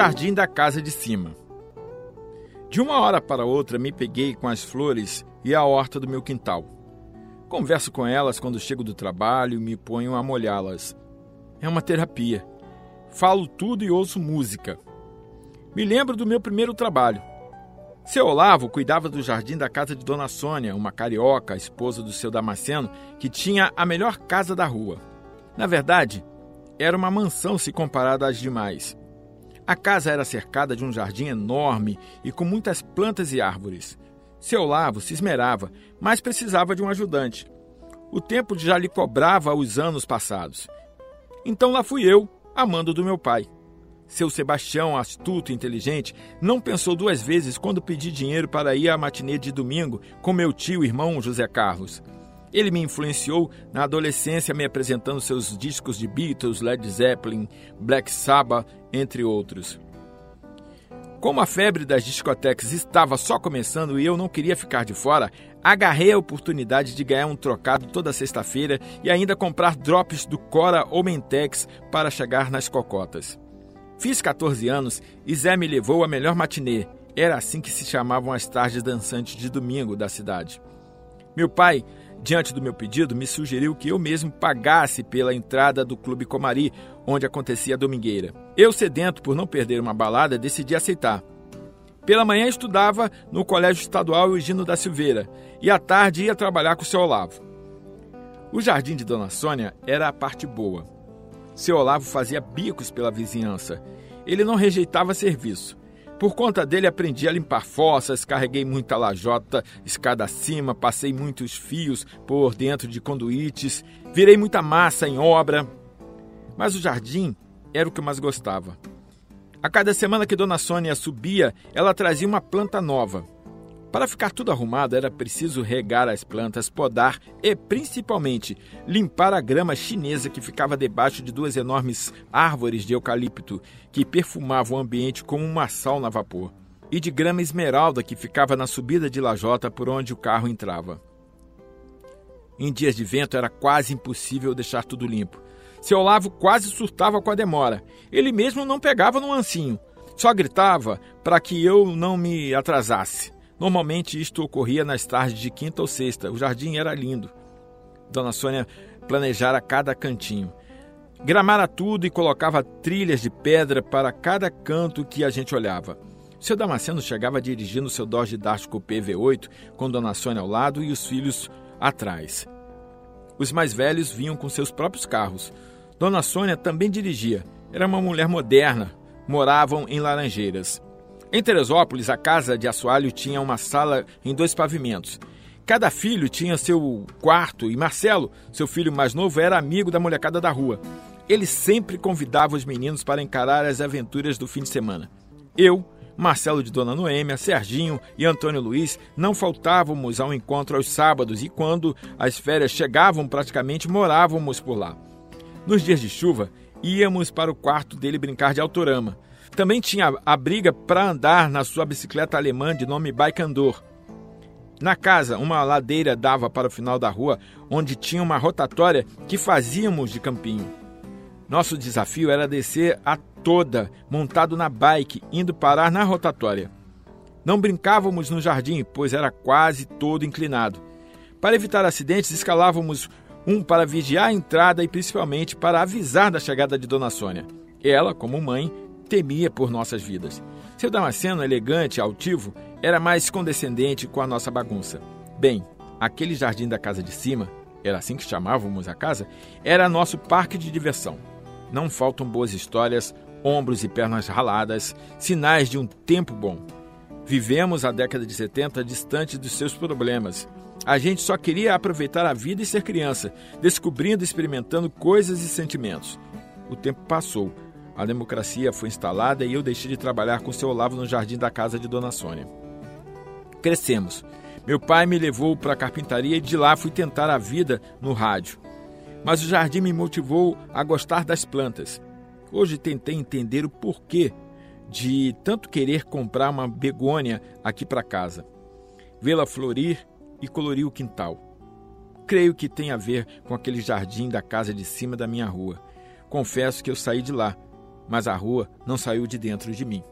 jardim da casa de cima. De uma hora para outra me peguei com as flores e a horta do meu quintal. Converso com elas quando chego do trabalho e me ponho a molhá-las. É uma terapia. Falo tudo e ouço música. Me lembro do meu primeiro trabalho. Seu Olavo cuidava do jardim da casa de Dona Sônia, uma carioca, esposa do seu Damasceno, que tinha a melhor casa da rua. Na verdade, era uma mansão se comparada às demais. A casa era cercada de um jardim enorme e com muitas plantas e árvores. Seu Olavo se esmerava, mas precisava de um ajudante. O tempo já lhe cobrava os anos passados. Então lá fui eu, amando do meu pai. Seu Sebastião, astuto e inteligente, não pensou duas vezes quando pedi dinheiro para ir à matinê de domingo com meu tio e irmão José Carlos. Ele me influenciou na adolescência, me apresentando seus discos de Beatles, Led Zeppelin, Black Sabbath, entre outros. Como a febre das discotecas estava só começando e eu não queria ficar de fora, agarrei a oportunidade de ganhar um trocado toda sexta-feira e ainda comprar drops do Cora ou Mentex para chegar nas cocotas. Fiz 14 anos e Zé me levou à melhor matinê. Era assim que se chamavam as tardes dançantes de domingo da cidade. Meu pai, diante do meu pedido, me sugeriu que eu mesmo pagasse pela entrada do Clube Comari, onde acontecia a domingueira. Eu, sedento por não perder uma balada, decidi aceitar. Pela manhã estudava no Colégio Estadual Eugino da Silveira e à tarde ia trabalhar com o seu Olavo. O jardim de Dona Sônia era a parte boa. Seu Olavo fazia bicos pela vizinhança. Ele não rejeitava serviço. Por conta dele, aprendi a limpar fossas, carreguei muita lajota escada acima, passei muitos fios por dentro de conduítes, virei muita massa em obra. Mas o jardim era o que eu mais gostava. A cada semana que Dona Sônia subia, ela trazia uma planta nova. Para ficar tudo arrumado, era preciso regar as plantas, podar e, principalmente, limpar a grama chinesa que ficava debaixo de duas enormes árvores de eucalipto que perfumavam o ambiente como uma sauna a vapor, e de grama esmeralda que ficava na subida de lajota por onde o carro entrava. Em dias de vento era quase impossível deixar tudo limpo. Seu Olavo quase surtava com a demora. Ele mesmo não pegava no ancinho, só gritava para que eu não me atrasasse. Normalmente isto ocorria nas tardes de quinta ou sexta. O jardim era lindo. Dona Sônia planejara cada cantinho. Gramara tudo e colocava trilhas de pedra para cada canto que a gente olhava. Seu Damasceno chegava dirigindo seu Dodge Dart Coupé V8 com Dona Sônia ao lado e os filhos atrás. Os mais velhos vinham com seus próprios carros. Dona Sônia também dirigia. Era uma mulher moderna. Moravam em Laranjeiras. Em Teresópolis, a casa de assoalho tinha uma sala em dois pavimentos. Cada filho tinha seu quarto e Marcelo, seu filho mais novo, era amigo da molecada da rua. Ele sempre convidava os meninos para encarar as aventuras do fim de semana. Eu, Marcelo de Dona Noêmia, Serginho e Antônio Luiz não faltávamos ao encontro aos sábados e quando as férias chegavam, praticamente morávamos por lá. Nos dias de chuva, íamos para o quarto dele brincar de autorama. Também tinha a briga para andar na sua bicicleta alemã de nome Bike Andor. Na casa, uma ladeira dava para o final da rua, onde tinha uma rotatória que fazíamos de campinho. Nosso desafio era descer a toda, montado na bike, indo parar na rotatória. Não brincávamos no jardim, pois era quase todo inclinado. Para evitar acidentes, escalávamos um para vigiar a entrada e principalmente para avisar da chegada de Dona Sônia. Ela, como mãe, temia por nossas vidas. Seu Damasceno, elegante, altivo, era mais condescendente com a nossa bagunça. Bem, aquele jardim da casa de cima, era assim que chamávamos a casa, era nosso parque de diversão. Não faltam boas histórias, ombros e pernas raladas, sinais de um tempo bom. Vivemos a década de 70 distante dos seus problemas. A gente só queria aproveitar a vida e ser criança, descobrindo e experimentando coisas e sentimentos. O tempo passou a democracia foi instalada e eu deixei de trabalhar com seu Olavo no jardim da casa de Dona Sônia. Crescemos. Meu pai me levou para a carpintaria e de lá fui tentar a vida no rádio. Mas o jardim me motivou a gostar das plantas. Hoje tentei entender o porquê de tanto querer comprar uma begônia aqui para casa. Vê-la florir e colorir o quintal. Creio que tem a ver com aquele jardim da casa de cima da minha rua. Confesso que eu saí de lá mas a rua não saiu de dentro de mim.